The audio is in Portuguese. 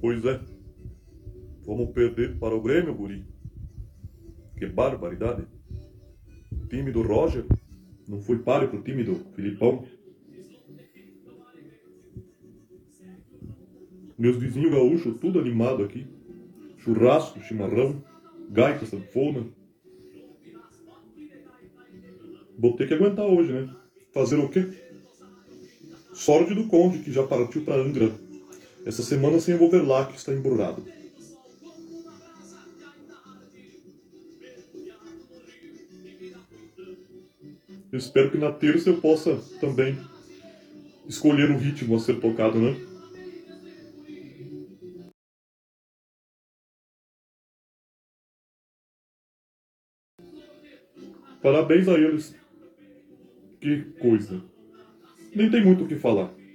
Pois é. Vamos perder para o Grêmio, guri. Que barbaridade. O time do Roger não foi páreo pro time do Filipão. Meus vizinhos gaúchos, tudo animado aqui. Churrasco, chimarrão, gaita, sanfona. Vou ter que aguentar hoje, né? Fazer o quê? Sorte do Conde, que já partiu para Angra. Essa semana sem o Overlack está emburrado. Eu espero que na terça eu possa também escolher o ritmo a ser tocado, né? Parabéns a eles. Que coisa. Nem tem muito o que falar.